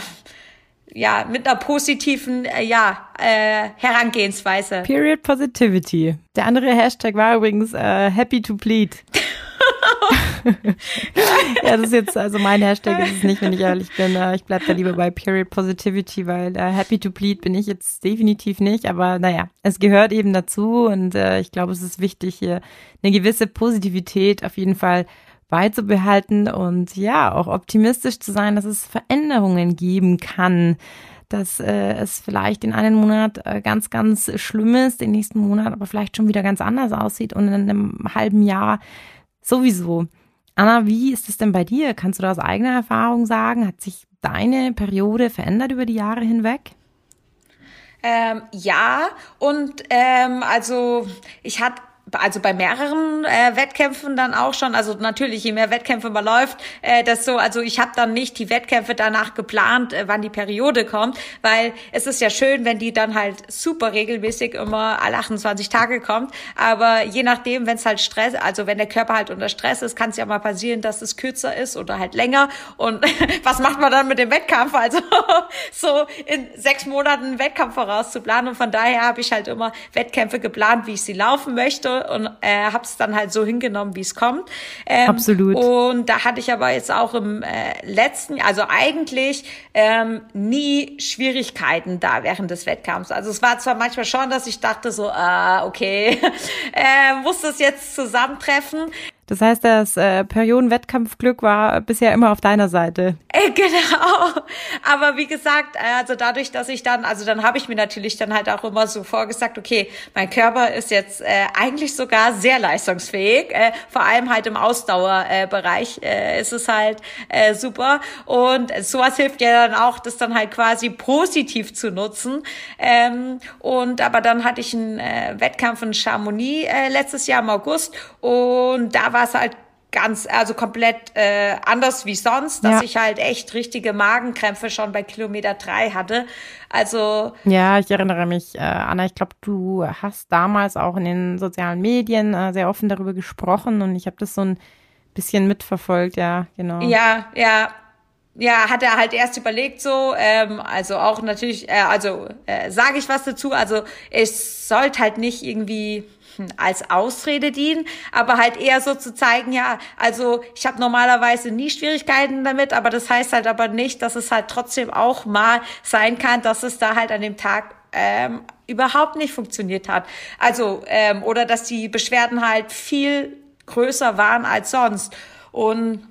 S2: ja, mit einer positiven, äh, ja, äh, Herangehensweise.
S1: Period Positivity. Der andere Hashtag war übrigens äh, Happy to Plead. ja, das ist jetzt, also mein Hashtag ist es nicht, wenn ich ehrlich bin. Äh, ich bleib da lieber bei Period Positivity, weil äh, Happy to Plead bin ich jetzt definitiv nicht. Aber naja, es gehört eben dazu und äh, ich glaube, es ist wichtig, hier eine gewisse Positivität auf jeden Fall beizubehalten und ja, auch optimistisch zu sein, dass es Veränderungen geben kann, dass äh, es vielleicht in einem Monat äh, ganz, ganz schlimm ist, den nächsten Monat aber vielleicht schon wieder ganz anders aussieht und in einem halben Jahr sowieso. Anna, wie ist es denn bei dir? Kannst du da aus eigener Erfahrung sagen? Hat sich deine Periode verändert über die Jahre hinweg?
S2: Ähm, ja, und ähm, also ich hatte also bei mehreren äh, Wettkämpfen dann auch schon, also natürlich, je mehr Wettkämpfe man läuft, äh, desto, also ich habe dann nicht die Wettkämpfe danach geplant, äh, wann die Periode kommt, weil es ist ja schön, wenn die dann halt super regelmäßig immer alle 28 Tage kommt, aber je nachdem, wenn es halt Stress, also wenn der Körper halt unter Stress ist, kann es ja mal passieren, dass es kürzer ist oder halt länger. Und was macht man dann mit dem Wettkampf? Also so in sechs Monaten Wettkampf vorauszuplanen. Und von daher habe ich halt immer Wettkämpfe geplant, wie ich sie laufen möchte und äh, habe es dann halt so hingenommen, wie es kommt.
S1: Ähm, Absolut.
S2: Und da hatte ich aber jetzt auch im äh, letzten, also eigentlich ähm, nie Schwierigkeiten da während des Wettkampfs. Also es war zwar manchmal schon, dass ich dachte so, ah, okay, äh, muss das jetzt zusammentreffen.
S1: Das heißt, das äh, Periodenwettkampfglück war bisher immer auf deiner Seite.
S2: Äh, genau. Aber wie gesagt, also dadurch, dass ich dann, also dann habe ich mir natürlich dann halt auch immer so vorgesagt, okay, mein Körper ist jetzt äh, eigentlich sogar sehr leistungsfähig, äh, vor allem halt im Ausdauerbereich äh, ist es halt äh, super. Und sowas hilft ja dann auch, das dann halt quasi positiv zu nutzen. Ähm, und aber dann hatte ich einen äh, Wettkampf in Chamonix äh, letztes Jahr im August und da war war es halt ganz, also komplett äh, anders wie sonst, dass ja. ich halt echt richtige Magenkrämpfe schon bei Kilometer drei hatte. Also
S1: ja, ich erinnere mich, äh, Anna. Ich glaube, du hast damals auch in den sozialen Medien äh, sehr offen darüber gesprochen und ich habe das so ein bisschen mitverfolgt. Ja, genau.
S2: Ja, ja. Ja, hat er halt erst überlegt so, ähm, also auch natürlich, äh, also äh, sage ich was dazu, also es sollte halt nicht irgendwie als Ausrede dienen, aber halt eher so zu zeigen, ja, also ich habe normalerweise nie Schwierigkeiten damit, aber das heißt halt aber nicht, dass es halt trotzdem auch mal sein kann, dass es da halt an dem Tag ähm, überhaupt nicht funktioniert hat. Also, ähm, oder dass die Beschwerden halt viel größer waren als sonst. Und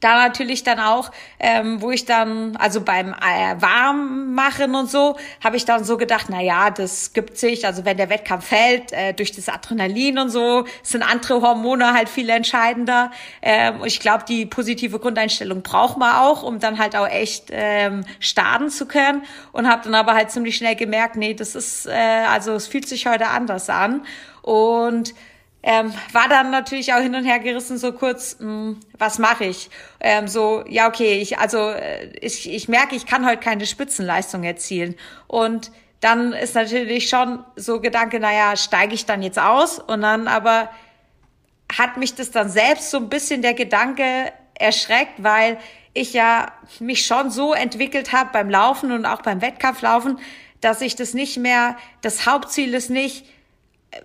S2: da natürlich dann auch, ähm, wo ich dann, also beim äh, Warmmachen und so, habe ich dann so gedacht, na ja, das gibt sich, also wenn der Wettkampf fällt, äh, durch das Adrenalin und so, sind andere Hormone halt viel entscheidender. Ähm, und ich glaube, die positive Grundeinstellung braucht man auch, um dann halt auch echt ähm, starten zu können. Und habe dann aber halt ziemlich schnell gemerkt, nee, das ist, äh, also es fühlt sich heute anders an. Und ähm, war dann natürlich auch hin und her gerissen, so kurz, mh, hm, was mache ich? Ähm, so, ja, okay, ich, also äh, ich, ich merke, ich kann heute keine Spitzenleistung erzielen. Und dann ist natürlich schon so Gedanke, naja, steige ich dann jetzt aus? Und dann aber hat mich das dann selbst so ein bisschen der Gedanke erschreckt, weil ich ja mich schon so entwickelt habe beim Laufen und auch beim Wettkampflaufen, dass ich das nicht mehr, das Hauptziel ist nicht,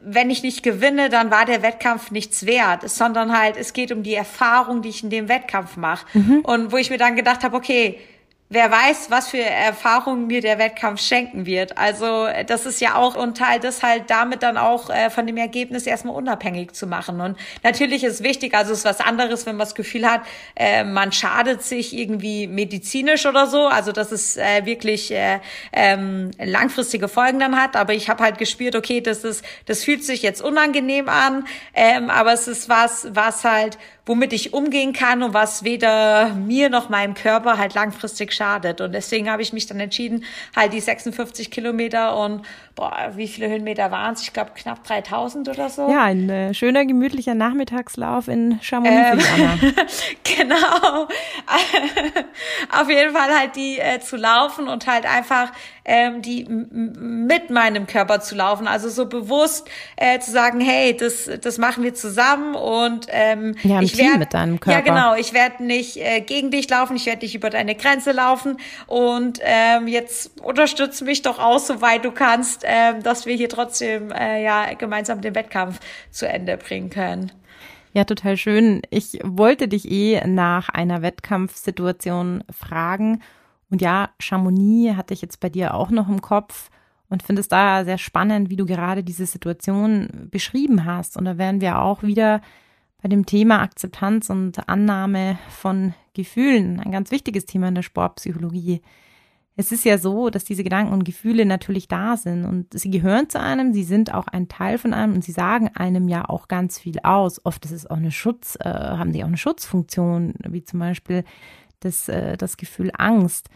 S2: wenn ich nicht gewinne, dann war der Wettkampf nichts wert, sondern halt, es geht um die Erfahrung, die ich in dem Wettkampf mache. Mhm. Und wo ich mir dann gedacht habe, okay, wer weiß, was für Erfahrungen mir der Wettkampf schenken wird. Also das ist ja auch und halt das halt damit dann auch äh, von dem Ergebnis erstmal unabhängig zu machen. Und natürlich ist wichtig, also es ist was anderes, wenn man das Gefühl hat, äh, man schadet sich irgendwie medizinisch oder so. Also dass es äh, wirklich äh, ähm, langfristige Folgen dann hat. Aber ich habe halt gespürt, okay, das ist, das fühlt sich jetzt unangenehm an, ähm, aber es ist was, was halt womit ich umgehen kann und was weder mir noch meinem Körper halt langfristig schadet. Und deswegen habe ich mich dann entschieden, halt die 56 Kilometer und boah, wie viele Höhenmeter waren es? Ich glaube knapp 3000 oder so.
S1: Ja, ein äh, schöner, gemütlicher Nachmittagslauf in Chamonix. Ähm,
S2: genau. Auf jeden Fall halt die äh, zu laufen und halt einfach ähm, die mit meinem Körper zu laufen. Also so bewusst äh, zu sagen, hey, das, das machen wir zusammen und ähm,
S1: ja, ich werde mit deinem Körper.
S2: Ja, genau. Ich werde nicht äh, gegen dich laufen, ich werde nicht über deine Grenze laufen und ähm, jetzt unterstütze mich doch aus, soweit du kannst, ähm, dass wir hier trotzdem äh, ja gemeinsam den Wettkampf zu Ende bringen können.
S1: Ja, total schön. Ich wollte dich eh nach einer Wettkampfsituation fragen und ja, Chamonix hatte ich jetzt bei dir auch noch im Kopf und finde es da sehr spannend, wie du gerade diese Situation beschrieben hast. Und da wären wir auch wieder bei dem Thema Akzeptanz und Annahme von Gefühlen, ein ganz wichtiges Thema in der Sportpsychologie. Es ist ja so, dass diese Gedanken und Gefühle natürlich da sind und sie gehören zu einem, sie sind auch ein Teil von einem und sie sagen einem ja auch ganz viel aus. Oft ist es auch eine Schutz, äh, haben die auch eine Schutzfunktion, wie zum Beispiel das, äh, das Gefühl Angst.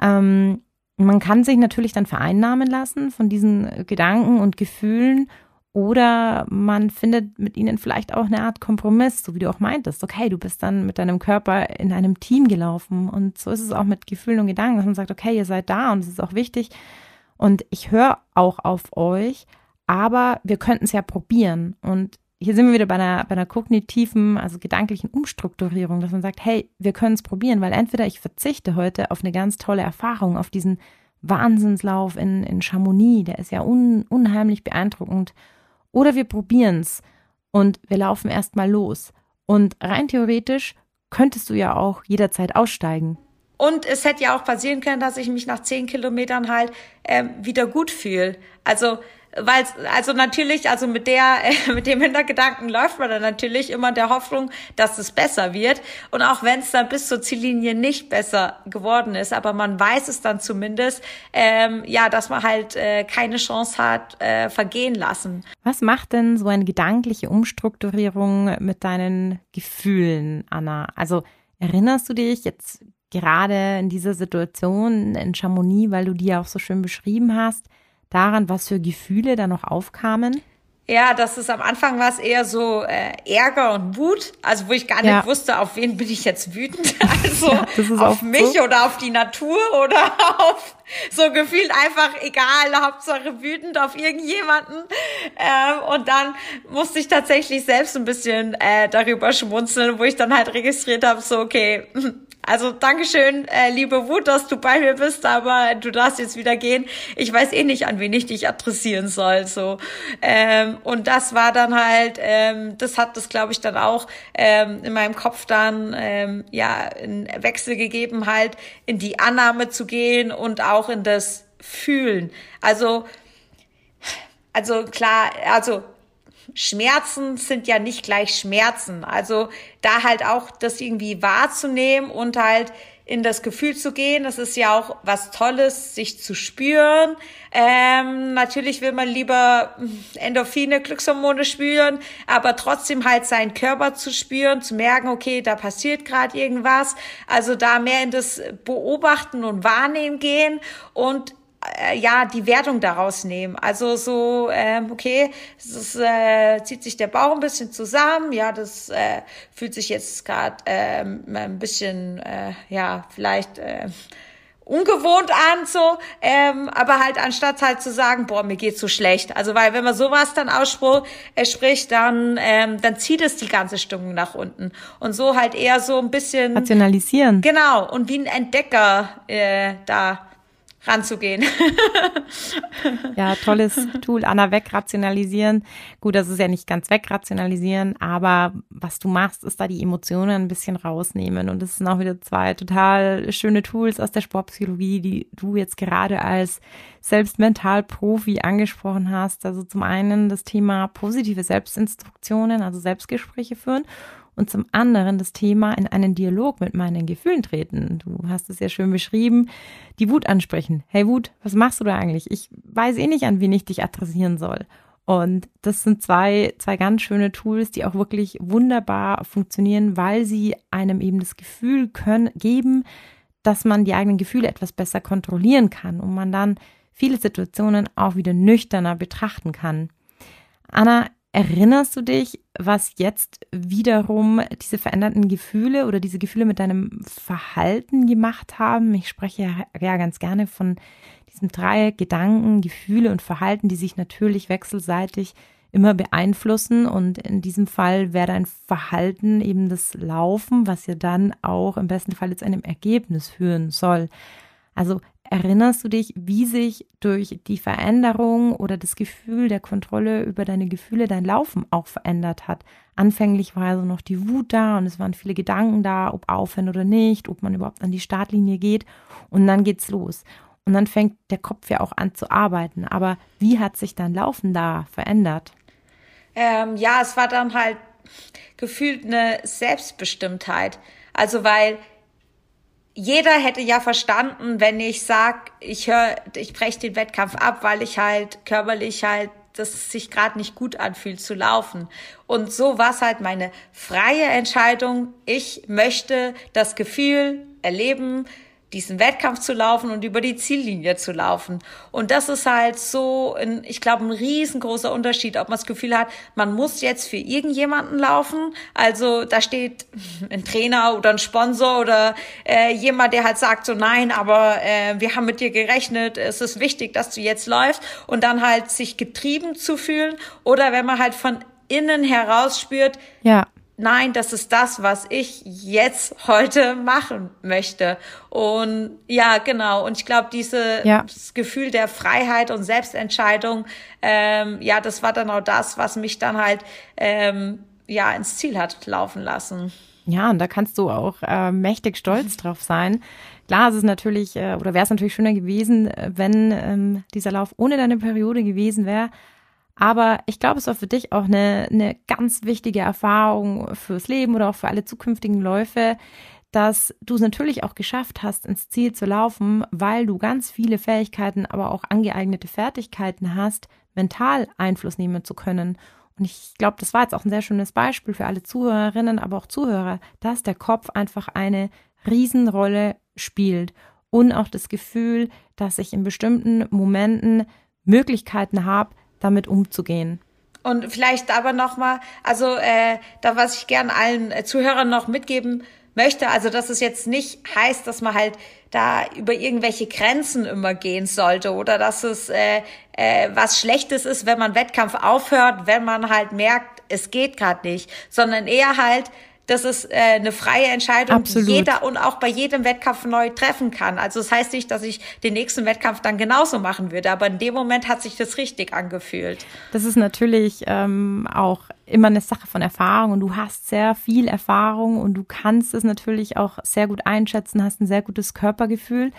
S1: Ähm, man kann sich natürlich dann vereinnahmen lassen von diesen Gedanken und Gefühlen oder man findet mit ihnen vielleicht auch eine Art Kompromiss, so wie du auch meintest. Okay, du bist dann mit deinem Körper in einem Team gelaufen und so ist es auch mit Gefühlen und Gedanken, dass man sagt, okay, ihr seid da und es ist auch wichtig und ich höre auch auf euch, aber wir könnten es ja probieren und hier sind wir wieder bei einer, bei einer kognitiven, also gedanklichen Umstrukturierung, dass man sagt, hey, wir können es probieren, weil entweder ich verzichte heute auf eine ganz tolle Erfahrung, auf diesen Wahnsinnslauf in, in Chamonix, der ist ja un, unheimlich beeindruckend, oder wir probieren es und wir laufen erstmal los. Und rein theoretisch könntest du ja auch jederzeit aussteigen.
S2: Und es hätte ja auch passieren können, dass ich mich nach zehn Kilometern halt ähm, wieder gut fühle. Also weil also natürlich, also mit der, äh, mit dem Hintergedanken läuft man dann natürlich immer der Hoffnung, dass es besser wird. Und auch wenn es dann bis zur Ziellinie nicht besser geworden ist, aber man weiß es dann zumindest, ähm, ja, dass man halt äh, keine Chance hat, äh, vergehen lassen.
S1: Was macht denn so eine gedankliche Umstrukturierung mit deinen Gefühlen, Anna? Also erinnerst du dich jetzt gerade in dieser Situation in Chamonix, weil du die ja auch so schön beschrieben hast, daran, was für Gefühle da noch aufkamen?
S2: Ja, das ist am Anfang war es eher so äh, Ärger und Wut, also wo ich gar nicht ja. wusste, auf wen bin ich jetzt wütend, also ja, auf mich so. oder auf die Natur oder auf so gefühlt einfach egal, Hauptsache wütend auf irgendjemanden. Ähm, und dann musste ich tatsächlich selbst ein bisschen äh, darüber schmunzeln, wo ich dann halt registriert habe, so okay, also Dankeschön, äh, liebe Wut, dass du bei mir bist, aber du darfst jetzt wieder gehen. Ich weiß eh nicht, an wen ich dich adressieren soll. So ähm, und das war dann halt, ähm, das hat das, glaube ich, dann auch ähm, in meinem Kopf dann ähm, ja einen Wechsel gegeben, halt in die Annahme zu gehen und auch in das Fühlen. Also also klar, also Schmerzen sind ja nicht gleich Schmerzen. Also da halt auch das irgendwie wahrzunehmen und halt in das Gefühl zu gehen. Das ist ja auch was Tolles, sich zu spüren. Ähm, natürlich will man lieber Endorphine, Glückshormone spüren, aber trotzdem halt seinen Körper zu spüren, zu merken, okay, da passiert gerade irgendwas. Also da mehr in das Beobachten und Wahrnehmen gehen und ja die Wertung daraus nehmen. Also so, ähm, okay, es äh, zieht sich der Bauch ein bisschen zusammen, ja, das äh, fühlt sich jetzt gerade ähm, ein bisschen, äh, ja, vielleicht äh, ungewohnt an, so, ähm, aber halt anstatt halt zu sagen, boah, mir geht's so schlecht. Also weil wenn man sowas dann ausspricht, äh, spricht, dann ähm, dann zieht es die ganze Stimmung nach unten und so halt eher so ein bisschen
S1: rationalisieren.
S2: Genau und wie ein Entdecker äh, da ranzugehen.
S1: ja, tolles Tool. Anna, wegrationalisieren. Gut, das ist ja nicht ganz wegrationalisieren, aber was du machst, ist da die Emotionen ein bisschen rausnehmen. Und das sind auch wieder zwei total schöne Tools aus der Sportpsychologie, die du jetzt gerade als selbst Mentalprofi angesprochen hast. Also zum einen das Thema positive Selbstinstruktionen, also Selbstgespräche führen und zum anderen das Thema in einen Dialog mit meinen Gefühlen treten. Du hast es ja schön beschrieben, die Wut ansprechen. Hey Wut, was machst du da eigentlich? Ich weiß eh nicht, an wen ich dich adressieren soll. Und das sind zwei, zwei ganz schöne Tools, die auch wirklich wunderbar funktionieren, weil sie einem eben das Gefühl können, geben, dass man die eigenen Gefühle etwas besser kontrollieren kann und man dann viele Situationen auch wieder nüchterner betrachten kann. Anna, Erinnerst du dich, was jetzt wiederum diese veränderten Gefühle oder diese Gefühle mit deinem Verhalten gemacht haben? Ich spreche ja, ganz gerne von diesen drei Gedanken, Gefühle und Verhalten, die sich natürlich wechselseitig immer beeinflussen. Und in diesem Fall wäre dein Verhalten eben das Laufen, was ja dann auch im besten Fall zu einem Ergebnis führen soll. Also Erinnerst du dich, wie sich durch die Veränderung oder das Gefühl der Kontrolle über deine Gefühle dein Laufen auch verändert hat? Anfänglich war also noch die Wut da und es waren viele Gedanken da, ob aufhören oder nicht, ob man überhaupt an die Startlinie geht und dann geht's los. Und dann fängt der Kopf ja auch an zu arbeiten. Aber wie hat sich dein Laufen da verändert?
S2: Ähm, ja, es war dann halt gefühlt eine Selbstbestimmtheit. Also weil jeder hätte ja verstanden, wenn ich sag, ich höre, ich breche den Wettkampf ab, weil ich halt körperlich halt dass es sich gerade nicht gut anfühlt zu laufen. Und so war es halt meine freie Entscheidung. Ich möchte das Gefühl erleben, diesen Wettkampf zu laufen und über die Ziellinie zu laufen. Und das ist halt so, ein, ich glaube, ein riesengroßer Unterschied, ob man das Gefühl hat, man muss jetzt für irgendjemanden laufen. Also da steht ein Trainer oder ein Sponsor oder äh, jemand, der halt sagt so, nein, aber äh, wir haben mit dir gerechnet, es ist wichtig, dass du jetzt läufst und dann halt sich getrieben zu fühlen. Oder wenn man halt von innen heraus spürt,
S1: ja
S2: nein, das ist das, was ich jetzt heute machen möchte. Und ja, genau. Und ich glaube, dieses ja. Gefühl der Freiheit und Selbstentscheidung, ähm, ja, das war dann auch das, was mich dann halt ähm, ja ins Ziel hat laufen lassen.
S1: Ja, und da kannst du auch äh, mächtig stolz drauf sein. Klar, es ist natürlich, äh, oder wäre es natürlich schöner gewesen, äh, wenn ähm, dieser Lauf ohne deine Periode gewesen wäre. Aber ich glaube, es war für dich auch eine, eine ganz wichtige Erfahrung fürs Leben oder auch für alle zukünftigen Läufe, dass du es natürlich auch geschafft hast, ins Ziel zu laufen, weil du ganz viele Fähigkeiten, aber auch angeeignete Fertigkeiten hast, mental Einfluss nehmen zu können. Und ich glaube, das war jetzt auch ein sehr schönes Beispiel für alle Zuhörerinnen, aber auch Zuhörer, dass der Kopf einfach eine Riesenrolle spielt und auch das Gefühl, dass ich in bestimmten Momenten Möglichkeiten habe, damit umzugehen.
S2: Und vielleicht aber nochmal, also äh, da was ich gern allen äh, Zuhörern noch mitgeben möchte, also dass es jetzt nicht heißt, dass man halt da über irgendwelche Grenzen immer gehen sollte oder dass es äh, äh, was Schlechtes ist, wenn man Wettkampf aufhört, wenn man halt merkt, es geht gerade nicht, sondern eher halt, das ist äh, eine freie Entscheidung,
S1: Absolut.
S2: die jeder und auch bei jedem Wettkampf neu treffen kann. Also das heißt nicht, dass ich den nächsten Wettkampf dann genauso machen würde, aber in dem Moment hat sich das richtig angefühlt.
S1: Das ist natürlich ähm, auch immer eine Sache von Erfahrung und du hast sehr viel Erfahrung und du kannst es natürlich auch sehr gut einschätzen, hast ein sehr gutes Körpergefühl.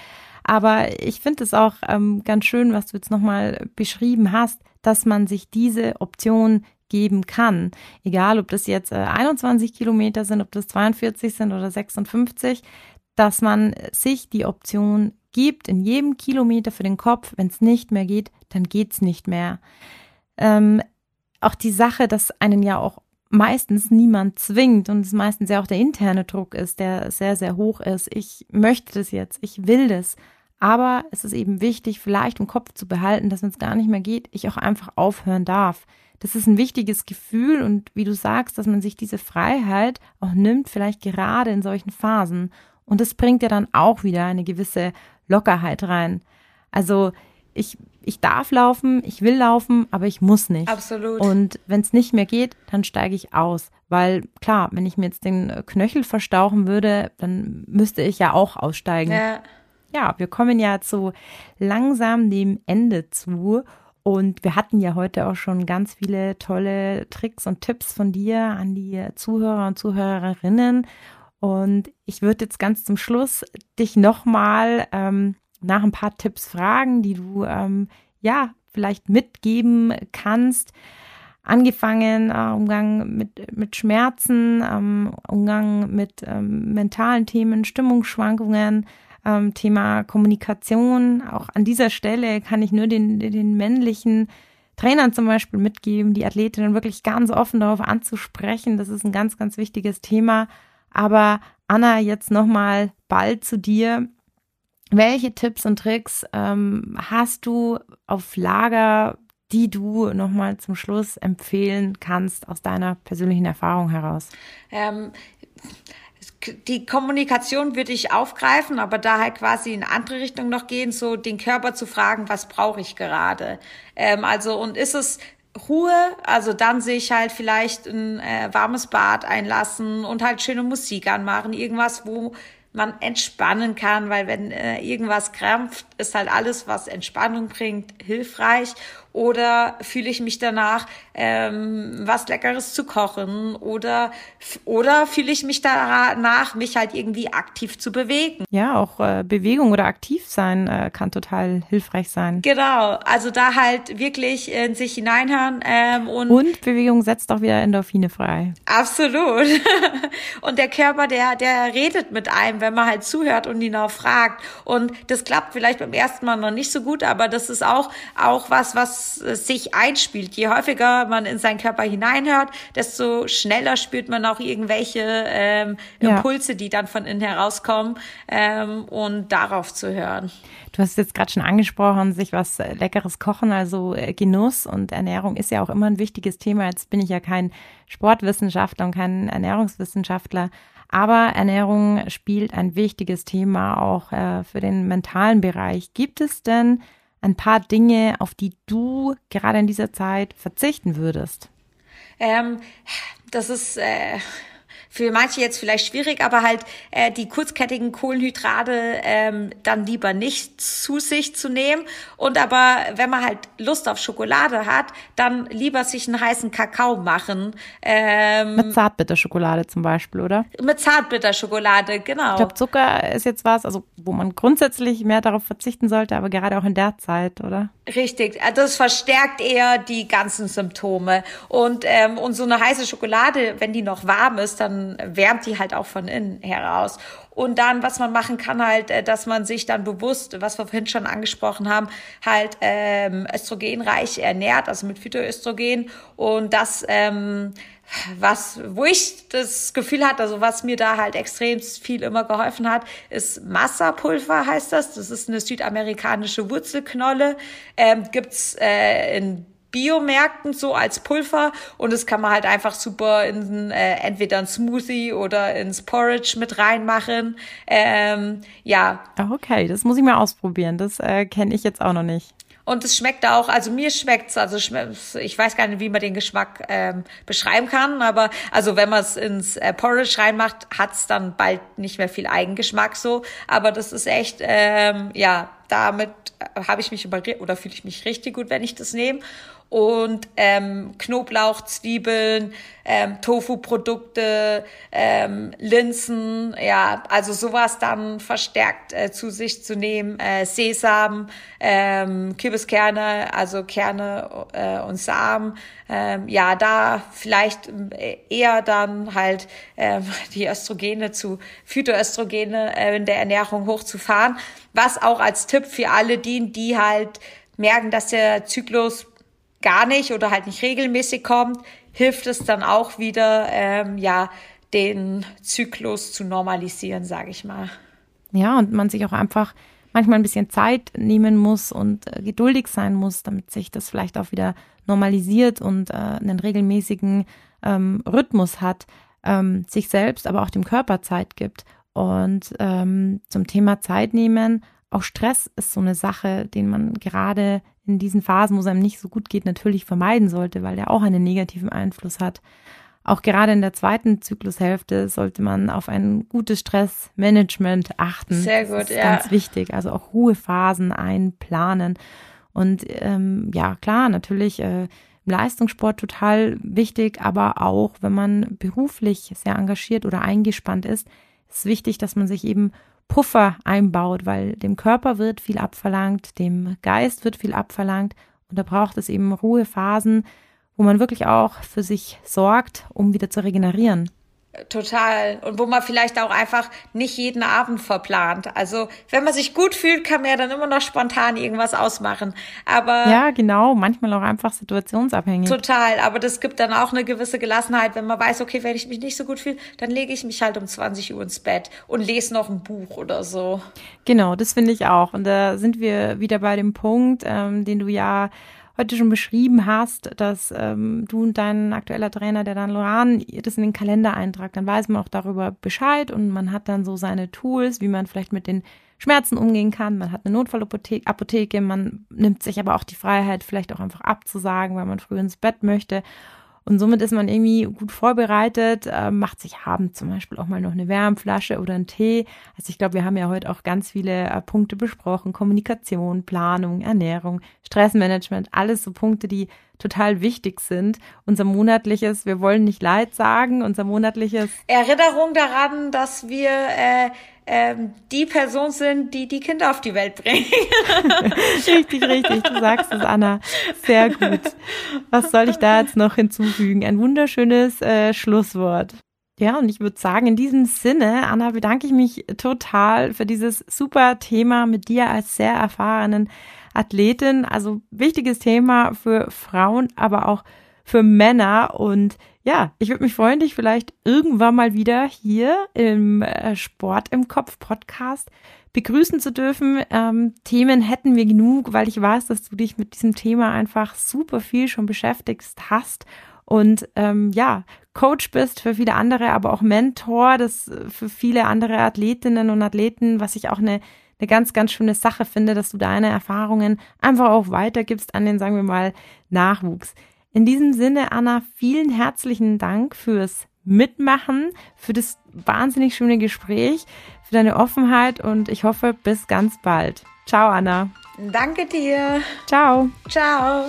S1: Aber ich finde es auch ähm, ganz schön, was du jetzt nochmal beschrieben hast, dass man sich diese Option geben kann. Egal, ob das jetzt äh, 21 Kilometer sind, ob das 42 sind oder 56, dass man sich die Option gibt, in jedem Kilometer für den Kopf, wenn es nicht mehr geht, dann geht's nicht mehr. Ähm, auch die Sache, dass einen ja auch meistens niemand zwingt und es meistens ja auch der interne Druck ist, der sehr, sehr hoch ist. Ich möchte das jetzt, ich will das. Aber es ist eben wichtig, vielleicht im Kopf zu behalten, dass wenn es gar nicht mehr geht, ich auch einfach aufhören darf. Das ist ein wichtiges Gefühl und wie du sagst, dass man sich diese Freiheit auch nimmt, vielleicht gerade in solchen Phasen. Und das bringt ja dann auch wieder eine gewisse Lockerheit rein. Also ich, ich darf laufen, ich will laufen, aber ich muss nicht.
S2: Absolut.
S1: Und wenn es nicht mehr geht, dann steige ich aus. Weil klar, wenn ich mir jetzt den Knöchel verstauchen würde, dann müsste ich ja auch aussteigen. Ja. Ja, wir kommen ja zu langsam dem Ende zu. Und wir hatten ja heute auch schon ganz viele tolle Tricks und Tipps von dir an die Zuhörer und Zuhörerinnen. Und ich würde jetzt ganz zum Schluss dich nochmal ähm, nach ein paar Tipps fragen, die du ähm, ja vielleicht mitgeben kannst. Angefangen äh, Umgang mit, mit Schmerzen, ähm, Umgang mit ähm, mentalen Themen, Stimmungsschwankungen, ähm, Thema Kommunikation. Auch an dieser Stelle kann ich nur den, den männlichen Trainern zum Beispiel mitgeben, die Athletinnen wirklich ganz offen darauf anzusprechen. Das ist ein ganz, ganz wichtiges Thema. Aber Anna, jetzt nochmal bald zu dir. Welche Tipps und Tricks ähm, hast du auf Lager, die du nochmal zum Schluss empfehlen kannst aus deiner persönlichen Erfahrung heraus?
S2: Ähm, die Kommunikation würde ich aufgreifen, aber da halt quasi in andere Richtung noch gehen, so den Körper zu fragen, was brauche ich gerade? Ähm, also und ist es Ruhe, also dann sehe ich halt vielleicht ein äh, warmes Bad einlassen und halt schöne Musik anmachen, irgendwas, wo man entspannen kann, weil wenn äh, irgendwas krampft, ist halt alles, was Entspannung bringt, hilfreich oder fühle ich mich danach, ähm, was Leckeres zu kochen oder, oder fühle ich mich danach, mich halt irgendwie aktiv zu bewegen.
S1: Ja, auch äh, Bewegung oder aktiv sein äh, kann total hilfreich sein.
S2: Genau, also da halt wirklich in sich hineinhören ähm, und
S1: und Bewegung setzt auch wieder Endorphine frei.
S2: Absolut. und der Körper, der der redet mit einem, wenn man halt zuhört und ihn auch fragt und das klappt vielleicht beim ersten Mal noch nicht so gut, aber das ist auch auch was, was sich einspielt. Je häufiger man in seinen Körper hineinhört, desto schneller spürt man auch irgendwelche ähm, Impulse, ja. die dann von innen herauskommen ähm, und darauf zu hören.
S1: Du hast jetzt gerade schon angesprochen, sich was äh, Leckeres kochen, also äh, Genuss und Ernährung ist ja auch immer ein wichtiges Thema. Jetzt bin ich ja kein Sportwissenschaftler und kein Ernährungswissenschaftler, aber Ernährung spielt ein wichtiges Thema auch äh, für den mentalen Bereich. Gibt es denn ein paar Dinge, auf die du gerade in dieser Zeit verzichten würdest?
S2: Ähm, das ist äh, für manche jetzt vielleicht schwierig, aber halt äh, die kurzkettigen Kohlenhydrate ähm, dann lieber nicht zu sich zu nehmen. Und aber wenn man halt Lust auf Schokolade hat, dann lieber sich einen heißen Kakao machen.
S1: Ähm, mit Zartbitterschokolade zum Beispiel, oder?
S2: Mit Zartbitterschokolade, genau.
S1: Ich glaube, Zucker ist jetzt was, also wo man grundsätzlich mehr darauf verzichten sollte, aber gerade auch in der Zeit, oder?
S2: Richtig, äh, das verstärkt eher die ganzen Symptome. Und, ähm, und so eine heiße Schokolade, wenn die noch warm ist, dann wärmt die halt auch von innen heraus. Und dann, was man machen kann, halt, äh, dass man sich dann bewusst, was wir vorhin schon angesprochen haben, halt ähm, östrogenreich ernährt, also mit Phytoöstrogen. Und das, ähm, was, wo ich das Gefühl hatte, also was mir da halt extrem viel immer geholfen hat, ist Massapulver heißt das. Das ist eine südamerikanische Wurzelknolle. Ähm, gibt's äh, in Biomärkten so als Pulver und das kann man halt einfach super in äh, entweder ein Smoothie oder ins Porridge mit reinmachen. Ähm, ja.
S1: Okay, das muss ich mal ausprobieren. Das äh, kenne ich jetzt auch noch nicht.
S2: Und es schmeckt auch, also mir schmeckt's, also ich weiß gar nicht, wie man den Geschmack ähm, beschreiben kann, aber also wenn man es ins äh, Porridge reinmacht, hat's dann bald nicht mehr viel Eigengeschmack so. Aber das ist echt, ähm, ja, damit habe ich mich über oder fühle ich mich richtig gut, wenn ich das nehme. Und ähm, Knoblauch, Zwiebeln, ähm, Tofu-Produkte, ähm, Linsen, ja, also sowas dann verstärkt äh, zu sich zu nehmen, äh, Sesam, ähm, Kürbiskerne, also Kerne äh, und Samen, ähm, ja, da vielleicht äh, eher dann halt ähm, die Östrogene zu Phytoöstrogene äh, in der Ernährung hochzufahren, was auch als Tipp für alle dienen, die halt merken, dass der Zyklus gar nicht oder halt nicht regelmäßig kommt, hilft es dann auch wieder, ähm, ja, den Zyklus zu normalisieren, sage ich mal.
S1: Ja, und man sich auch einfach manchmal ein bisschen Zeit nehmen muss und äh, geduldig sein muss, damit sich das vielleicht auch wieder normalisiert und äh, einen regelmäßigen ähm, Rhythmus hat, ähm, sich selbst, aber auch dem Körper Zeit gibt. Und ähm, zum Thema Zeit nehmen, auch Stress ist so eine Sache, den man gerade in diesen Phasen, wo es einem nicht so gut geht, natürlich vermeiden sollte, weil der auch einen negativen Einfluss hat. Auch gerade in der zweiten Zyklushälfte sollte man auf ein gutes Stressmanagement achten.
S2: Sehr gut,
S1: das ist
S2: ja.
S1: Ganz wichtig. Also auch hohe Phasen einplanen. Und ähm, ja, klar, natürlich äh, im Leistungssport total wichtig, aber auch wenn man beruflich sehr engagiert oder eingespannt ist, ist wichtig, dass man sich eben Puffer einbaut, weil dem Körper wird viel abverlangt, dem Geist wird viel abverlangt und da braucht es eben Ruhephasen, wo man wirklich auch für sich sorgt, um wieder zu regenerieren.
S2: Total. Und wo man vielleicht auch einfach nicht jeden Abend verplant. Also, wenn man sich gut fühlt, kann man ja dann immer noch spontan irgendwas ausmachen. Aber.
S1: Ja, genau. Manchmal auch einfach situationsabhängig.
S2: Total. Aber das gibt dann auch eine gewisse Gelassenheit, wenn man weiß, okay, wenn ich mich nicht so gut fühle, dann lege ich mich halt um 20 Uhr ins Bett und lese noch ein Buch oder so.
S1: Genau, das finde ich auch. Und da sind wir wieder bei dem Punkt, ähm, den du ja heute schon beschrieben hast, dass ähm, du und dein aktueller Trainer, der dann Loran, das in den Kalender eintragt, dann weiß man auch darüber Bescheid und man hat dann so seine Tools, wie man vielleicht mit den Schmerzen umgehen kann. Man hat eine Notfallapotheke, man nimmt sich aber auch die Freiheit, vielleicht auch einfach abzusagen, weil man früh ins Bett möchte. Und somit ist man irgendwie gut vorbereitet, äh, macht sich abends zum Beispiel auch mal noch eine Wärmflasche oder einen Tee. Also ich glaube, wir haben ja heute auch ganz viele äh, Punkte besprochen. Kommunikation, Planung, Ernährung, Stressmanagement, alles so Punkte, die total wichtig sind. Unser monatliches, wir wollen nicht Leid sagen, unser monatliches
S2: Erinnerung daran, dass wir äh, ähm, die Person sind, die die Kinder auf die Welt bringen.
S1: richtig, richtig. Du sagst es, Anna. Sehr gut. Was soll ich da jetzt noch hinzufügen? Ein wunderschönes äh, Schlusswort. Ja, und ich würde sagen, in diesem Sinne, Anna, bedanke ich mich total für dieses super Thema mit dir als sehr erfahrenen Athletin. Also wichtiges Thema für Frauen, aber auch für Männer. Und ja, ich würde mich freuen, dich vielleicht irgendwann mal wieder hier im äh, Sport im Kopf Podcast begrüßen zu dürfen. Ähm, Themen hätten wir genug, weil ich weiß, dass du dich mit diesem Thema einfach super viel schon beschäftigt hast und ähm, ja, Coach bist für viele andere, aber auch Mentor, das äh, für viele andere Athletinnen und Athleten, was ich auch eine eine ganz, ganz schöne Sache finde, dass du deine Erfahrungen einfach auch weitergibst an den, sagen wir mal, Nachwuchs. In diesem Sinne, Anna, vielen herzlichen Dank fürs Mitmachen, für das wahnsinnig schöne Gespräch, für deine Offenheit und ich hoffe, bis ganz bald. Ciao, Anna.
S2: Danke dir.
S1: Ciao.
S2: Ciao.